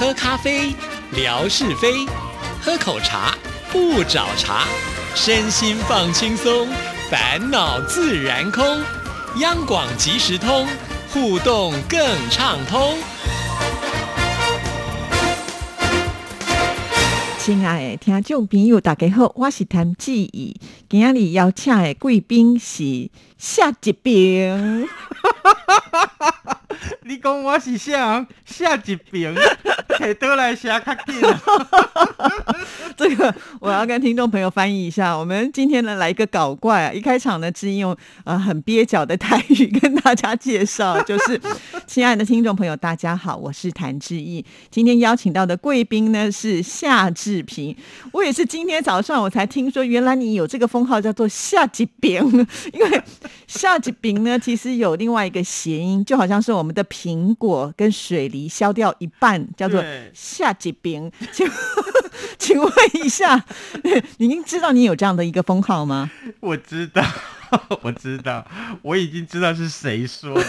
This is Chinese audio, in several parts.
喝咖啡，聊是非；喝口茶，不找茬。身心放轻松，烦恼自然空。央广即时通，互动更畅通。亲爱的听众朋友，大家好，我是谭志毅。今日邀请的贵宾是夏一平。你讲我是啥人？夏一平，摕倒来写较紧。这个我要跟听众朋友翻译一下。我们今天呢来一个搞怪啊！一开场呢，只用呃很蹩脚的台语跟大家介绍，就是亲爱的听众朋友，大家好，我是谭志毅。今天邀请到的贵宾呢是夏志平。我也是今天早上我才听说，原来你有这个封号叫做夏志平，因为夏吉平呢其实有另外一个谐音，就好像是我们的苹果跟水梨削掉一半，叫做夏吉平。请 请问一下，您知道你有这样的一个封号吗？我知道，我知道，我已经知道是谁说的。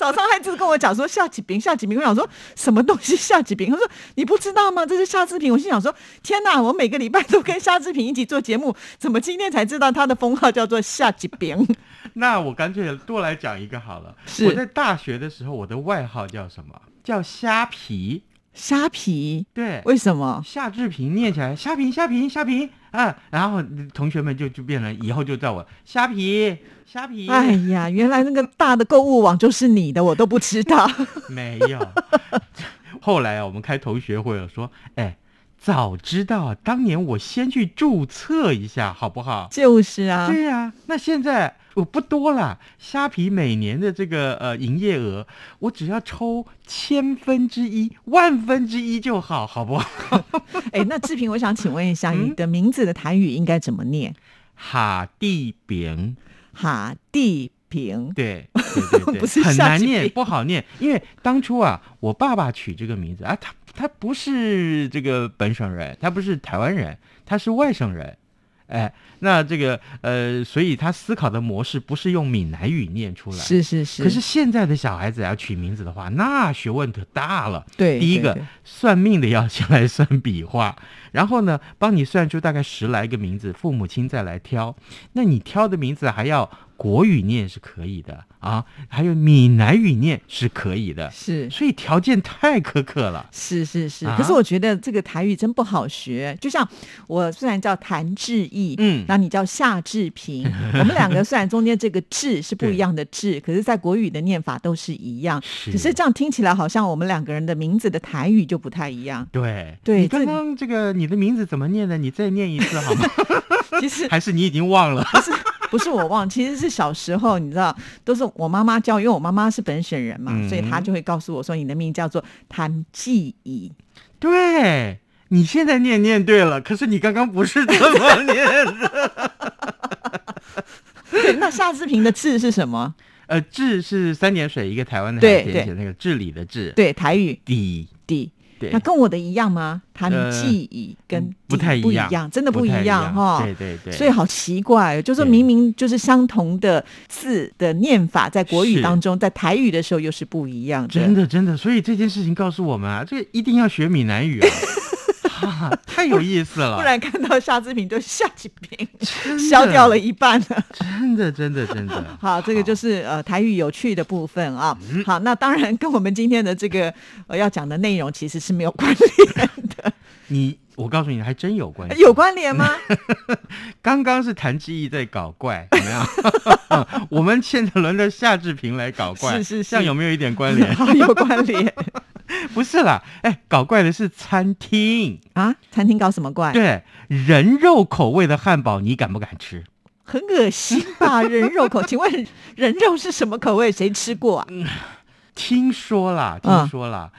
早上还就是跟我讲说夏启平，夏启平，我想说什么东西夏启平？他说你不知道吗？这是夏志平。我心想说天哪，我每个礼拜都跟夏志平一起做节目，怎么今天才知道他的封号叫做夏启平？那我干脆多来讲一个好了。我在大学的时候，我的外号叫什么？叫虾皮。虾皮，对，为什么夏志平念起来虾皮虾皮虾皮啊？然后同学们就就变成以后就叫我虾皮虾皮。哎呀，原来那个大的购物网就是你的，我都不知道。没有，后来啊，我们开同学会了，说，哎。早知道当年我先去注册一下，好不好？就是啊，对呀。那现在我不多啦，虾皮每年的这个呃营业额，我只要抽千分之一、万分之一就好，好不好？哎，那志平，我想请问一下，你的名字的台语应该怎么念？哈地饼，哈地平，对对对，不是很难念，不好念，因为当初啊，我爸爸取这个名字啊，他。他不是这个本省人，他不是台湾人，他是外省人，哎，那这个呃，所以他思考的模式不是用闽南语念出来，是是是。可是现在的小孩子要取名字的话，那学问可大了。对，第一个算命的要先来算笔画，然后呢，帮你算出大概十来个名字，父母亲再来挑。那你挑的名字还要。国语念是可以的啊，还有闽南语念是可以的，是，所以条件太苛刻了。是是是，可是我觉得这个台语真不好学。就像我虽然叫谭志毅，嗯，那你叫夏志平，我们两个虽然中间这个“志”是不一样的“志”，可是在国语的念法都是一样，只是这样听起来好像我们两个人的名字的台语就不太一样。对对，你刚刚这个你的名字怎么念的？你再念一次好吗？其实 还是你已经忘了。不是我忘，其实是小时候，你知道，都是我妈妈教，因为我妈妈是本省人嘛，所以她就会告诉我说，你的名叫做谭记忆。对，你现在念念对了，可是你刚刚不是这么念的。对，那夏志平的字是什么？呃，治是三点水一个台湾的海写那个治理的治，对，台语底底。那跟我的一样吗？谈记忆跟不太一样，真的不一样哈。对对对，所以好奇怪，就是明明就是相同的字的念法，在国语当中，在台语的时候又是不一样的。真的真的，所以这件事情告诉我们啊，这个一定要学闽南语啊。太有意思了！不然看到夏志平就夏志平消掉了一半了，真的真的真的。好，这个就是呃台语有趣的部分啊。好，那当然跟我们今天的这个呃要讲的内容其实是没有关联的。你，我告诉你，还真有关有关联吗？刚刚是谭志毅在搞怪，怎么样？我们现在轮到夏志平来搞怪，是是是，这样有没有一点关联？有关联。不是啦，哎，搞怪的是餐厅啊！餐厅搞什么怪？对，人肉口味的汉堡，你敢不敢吃？很恶心吧？人肉口，请问人肉是什么口味？谁吃过啊？听说啦，听说啦，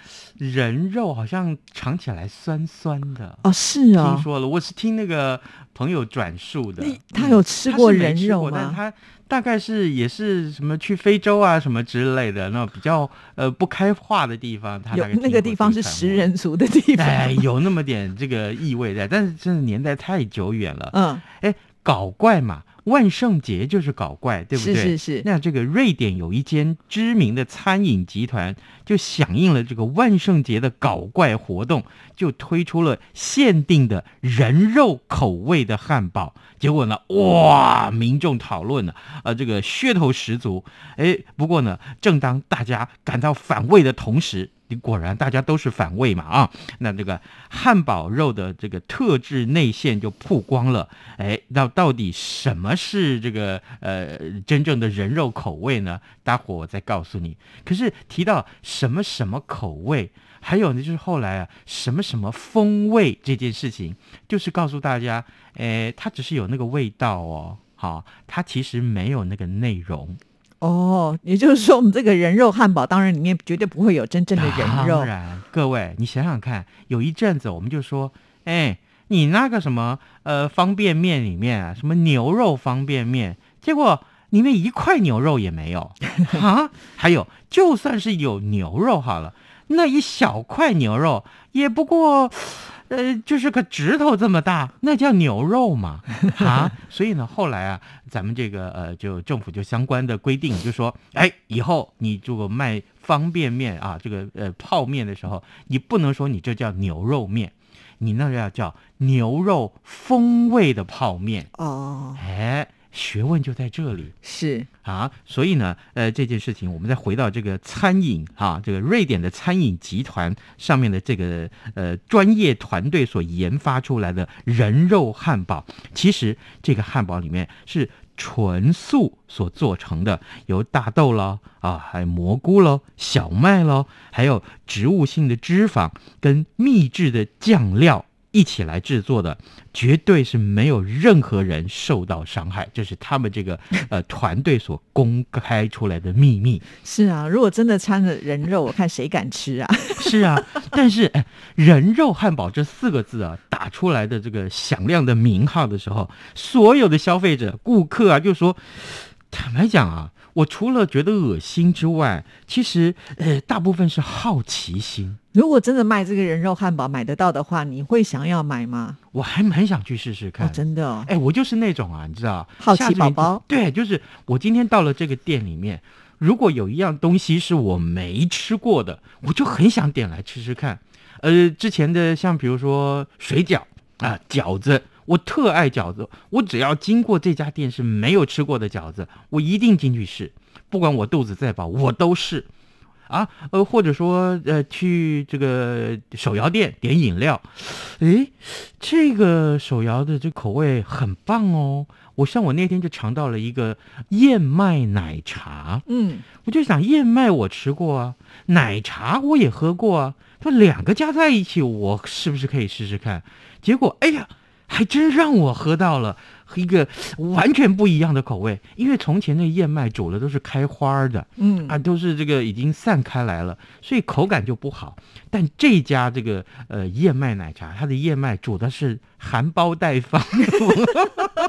人肉好像尝起来酸酸的哦。是啊，听说了，我是听那个朋友转述的。他有吃过人肉吗？他。大概是也是什么去非洲啊什么之类的那种比较呃不开化的地方，他有那个地方是食人族的地方，哎，有那么点这个意味在，但是真的年代太久远了。嗯，哎，搞怪嘛，万圣节就是搞怪，对不对？是是是那这个瑞典有一间知名的餐饮集团，就响应了这个万圣节的搞怪活动，就推出了限定的人肉口味的汉堡。结果呢，哇，民众讨论呢，呃，这个噱头十足。哎，不过呢，正当大家感到反胃的同时，你果然大家都是反胃嘛啊！那这个汉堡肉的这个特制内馅就曝光了。哎，那到底什么是这个呃真正的人肉口味呢？待会儿我再告诉你。可是提到什么什么口味，还有呢，就是后来啊什么什么风味这件事情，就是告诉大家，哎，它只是有那个味道哦，好，它其实没有那个内容。哦，也就是说，我们这个人肉汉堡，当然里面绝对不会有真正的人肉当。然，各位，你想想看，有一阵子我们就说，哎，你那个什么呃方便面里面啊，什么牛肉方便面，结果里面一块牛肉也没有 啊。还有，就算是有牛肉好了，那一小块牛肉也不过。呃，就是个指头这么大，那叫牛肉嘛 啊！所以呢，后来啊，咱们这个呃，就政府就相关的规定，就说，哎，以后你如果卖方便面啊，这个呃泡面的时候，你不能说你这叫牛肉面，你那要叫牛肉风味的泡面。哦，哎，学问就在这里。是啊，所以呢，呃，这件事情我们再回到这个餐饮啊，这个瑞典的餐饮集团上面的这个呃专业团队所研发出来的人肉汉堡，其实这个汉堡里面是纯素所做成的，由大豆喽啊，还有蘑菇喽、小麦喽，还有植物性的脂肪跟秘制的酱料。一起来制作的，绝对是没有任何人受到伤害，这是他们这个呃团队所公开出来的秘密。是啊，如果真的掺了人肉，我看谁敢吃啊？是啊，但是哎，人肉汉堡这四个字啊，打出来的这个响亮的名号的时候，所有的消费者、顾客啊，就说，坦白讲啊，我除了觉得恶心之外，其实呃，大部分是好奇心。如果真的卖这个人肉汉堡买得到的话，你会想要买吗？我还蛮想去试试看，哦，真的哦，哎，我就是那种啊，你知道，好奇宝宝对，就是我今天到了这个店里面，如果有一样东西是我没吃过的，我就很想点来吃吃看。呃，之前的像比如说水饺啊、饺子，我特爱饺子，我只要经过这家店是没有吃过的饺子，我一定进去试，不管我肚子再饱，我都试。啊，呃，或者说，呃，去这个手摇店点饮料，诶，这个手摇的这口味很棒哦。我像我那天就尝到了一个燕麦奶茶，嗯，我就想燕麦我吃过啊，奶茶我也喝过啊，说两个加在一起，我是不是可以试试看？结果，哎呀，还真让我喝到了一个完全不一样的口味，因为从前那燕麦煮的都是开花儿的，嗯啊，都是这个已经散开来了，所以口感就不好。但这家这个呃燕麦奶茶，它的燕麦煮的是含苞待放，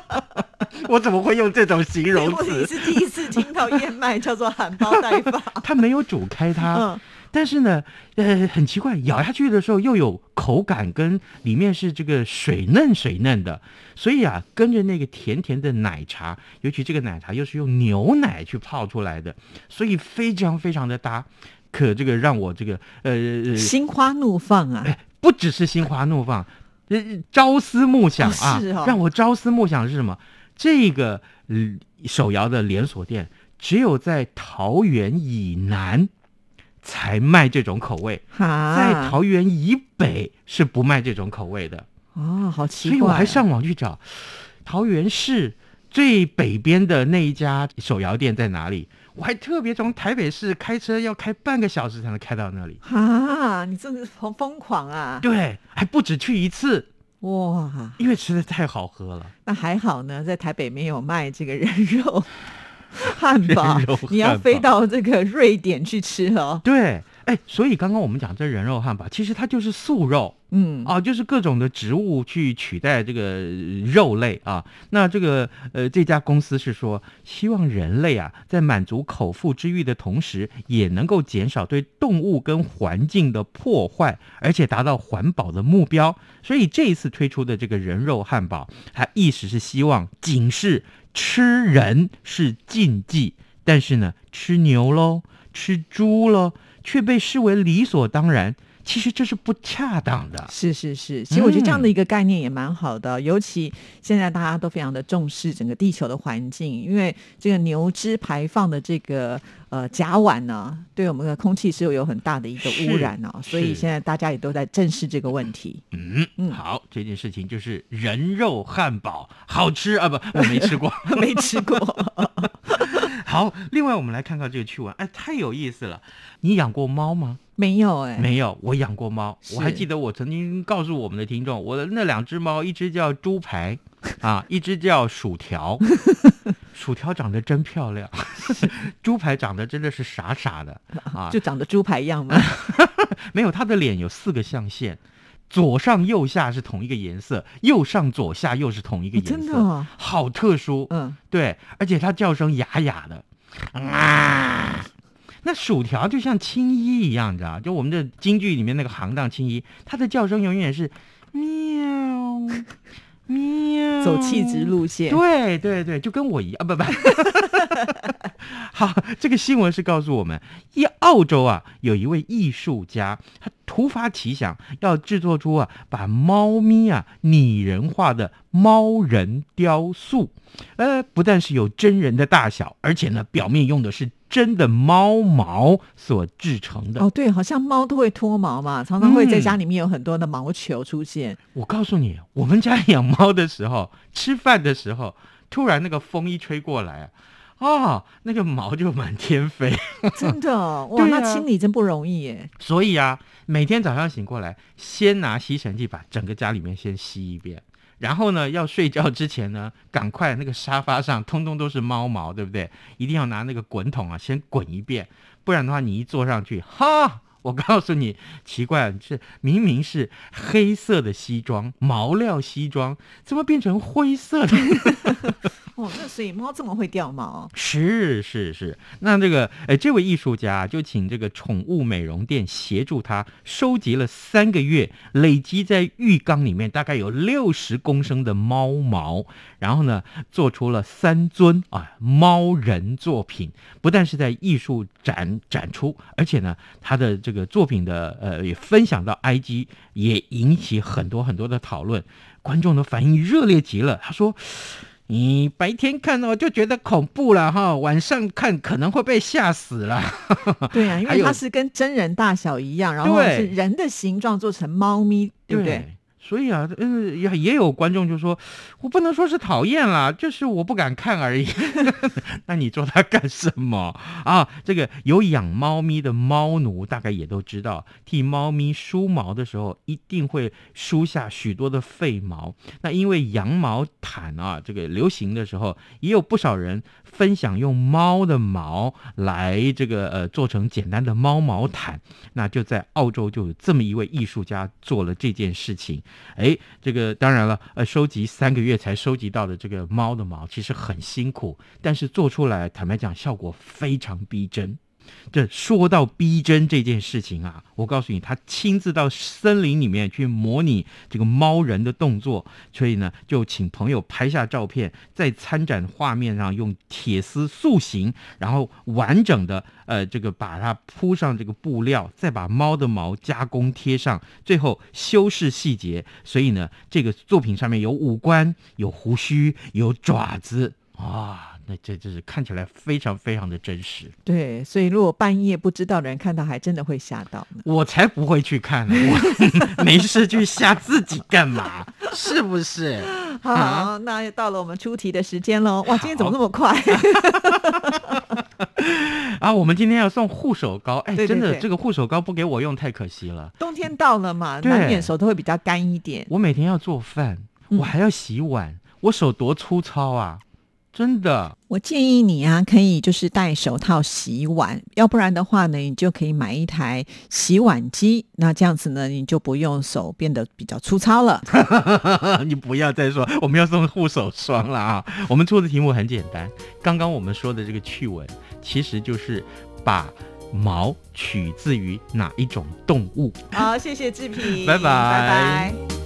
我怎么会用这种形容我词？也是第一次听到燕麦叫做含苞待放。它没有煮开它，嗯，但是呢，呃，很奇怪，咬下去的时候又有口感，跟里面是这个水嫩水嫩的，所以啊，跟着那个甜甜的奶茶，尤其这个奶茶又是用牛奶去泡出来的，所以非常非常的搭。可这个让我这个呃呃心花怒放啊！不只是心花怒放，呃，朝思暮想啊！哦是哦让我朝思暮想是什么？这个呃手摇的连锁店只有在桃园以南才卖这种口味，哈，在桃园以北是不卖这种口味的。哦，好奇怪所，以我还上网去找桃园市最北边的那一家手摇店在哪里。我还特别从台北市开车要开半个小时才能开到那里。啊，你真的是疯疯狂啊！对，还不止去一次，哇，因为吃的太好喝了。那还好呢，在台北没有卖这个人肉 汉堡你要飞到这个瑞典去吃了。对，哎，所以刚刚我们讲这人肉汉堡，其实它就是素肉嗯，啊，就是各种的植物去取代这个呃肉类啊。那这个呃，这家公司是说，希望人类啊，在满足口腹之欲的同时，也能够减少对动物跟环境的破坏，而且达到环保的目标。所以这一次推出的这个人肉汉堡，它意思是希望警示吃人是禁忌，但是呢，吃牛喽、吃猪喽，却被视为理所当然。其实这是不恰当的。是是是，其实我觉得这样的一个概念也蛮好的，尤其现在大家都非常的重视整个地球的环境，因为这个牛脂排放的这个呃甲烷呢，对我们的空气是有很大的一个污染哦，所以现在大家也都在正视这个问题。嗯嗯好，这件事情就是人肉汉堡好吃啊，不，我 没吃过。没吃过，好，另外我们来看看这个趣闻，哎，太有意思了。你养过猫吗？没有哎、没有，我养过猫。我还记得我曾经告诉我们的听众，我的那两只猫，一只叫猪排 啊，一只叫薯条。薯条长得真漂亮，猪排长得真的是傻傻的啊，就长得猪排样吗。没有它的脸有四个象限。左上右下是同一个颜色，右上左下又是同一个颜色，真的哦好特殊。嗯，对，而且它叫声哑哑的，啊，那薯条就像青衣一样，你知道？就我们的京剧里面那个行当青衣，它的叫声永远是喵喵，走气质路线。对对对，就跟我一样，啊不不。好，这个新闻是告诉我们，一澳洲啊，有一位艺术家，他突发奇想，要制作出啊把猫咪啊拟人化的猫人雕塑。呃，不但是有真人的大小，而且呢，表面用的是真的猫毛所制成的。哦，对，好像猫都会脱毛嘛，常常会在嗯家里面有很多的毛球出现。我告诉你，我们家养猫的时候，吃饭的时候，突然那个风一吹过来啊，啊，那个毛就满天飞。真的哦 哇，那清理真不容易耶。所以啊，每天早上醒过来，先拿吸尘器把整个家里面先吸一遍。然后呢，要睡觉之前呢，赶快那个沙发上通通都是猫毛，对不对？一定要拿那个滚筒啊，先滚一遍，不然的话，你一坐上去，哈，我告诉你，奇怪，这明明是黑色的西装，毛料西装，怎么变成灰色的？哦，那所以猫这么会掉毛，是是是，那这个哎，这位艺术家就请这个宠物美容店协助他收集了三个月，累积在浴缸里面大概有六十公升的猫毛，然后呢，做出了三尊啊猫人作品，不但是在艺术展展出，而且呢，他的这个作品的呃也分享到 IG，也引起很多很多的讨论，观众的反应热烈极了。他说。你白天看哦就觉得恐怖了哈，晚上看可能会被吓死了。对啊，因为它是跟真人大小一样，然后是人的形状做成猫咪，对不对？所以啊，呃，也也有观众就说，我不能说是讨厌啦，就是我不敢看而已。那你做它干什么啊？这个有养猫咪的猫奴大概也都知道，替猫咪梳毛的时候，一定会梳下许多的废毛。那因为羊毛毯啊，这个流行的时候，也有不少人分享用猫的毛来这个呃做成简单的猫毛毯。那就在澳洲就有这么一位艺术家做了这件事情。哎，这个当然了，呃，收集三个月才收集到的这个猫的毛，其实很辛苦，但是做出来，坦白讲，效果非常逼真。这说到逼真这件事情啊，我告诉你，他亲自到森林里面去模拟这个猫人的动作，所以呢，就请朋友拍下照片，在参展画面上用铁丝塑形，然后完整的呃这个把它铺上这个布料，再把猫的毛加工贴上，最后修饰细节。所以呢，这个作品上面有五官、有胡须、有爪子啊。那这就是看起来非常非常的真实。对，所以如果半夜不知道的人看到，还真的会吓到。我才不会去看呢，我 没事去吓自己干嘛？是不是？好，那又到了我们出题的时间喽。哇，今天怎么那么快？啊，我们今天要送护手膏，哎，对对真的，这个护手膏不给我用太可惜了。冬天到了嘛，对难免手都会比较干一点。我每天要做饭，嗯我还要洗碗，我手多粗糙啊！真的，我建议你啊，可以就是戴手套洗碗，要不然的话呢，你就可以买一台洗碗机。那这样子呢，你就不用手变得比较粗糙了。你不要再说我们要送护手霜了啊！我们出的题目很简单，刚刚我们说的这个趣闻，其实就是把毛取自于哪一种动物。好，谢谢志平，拜拜拜拜。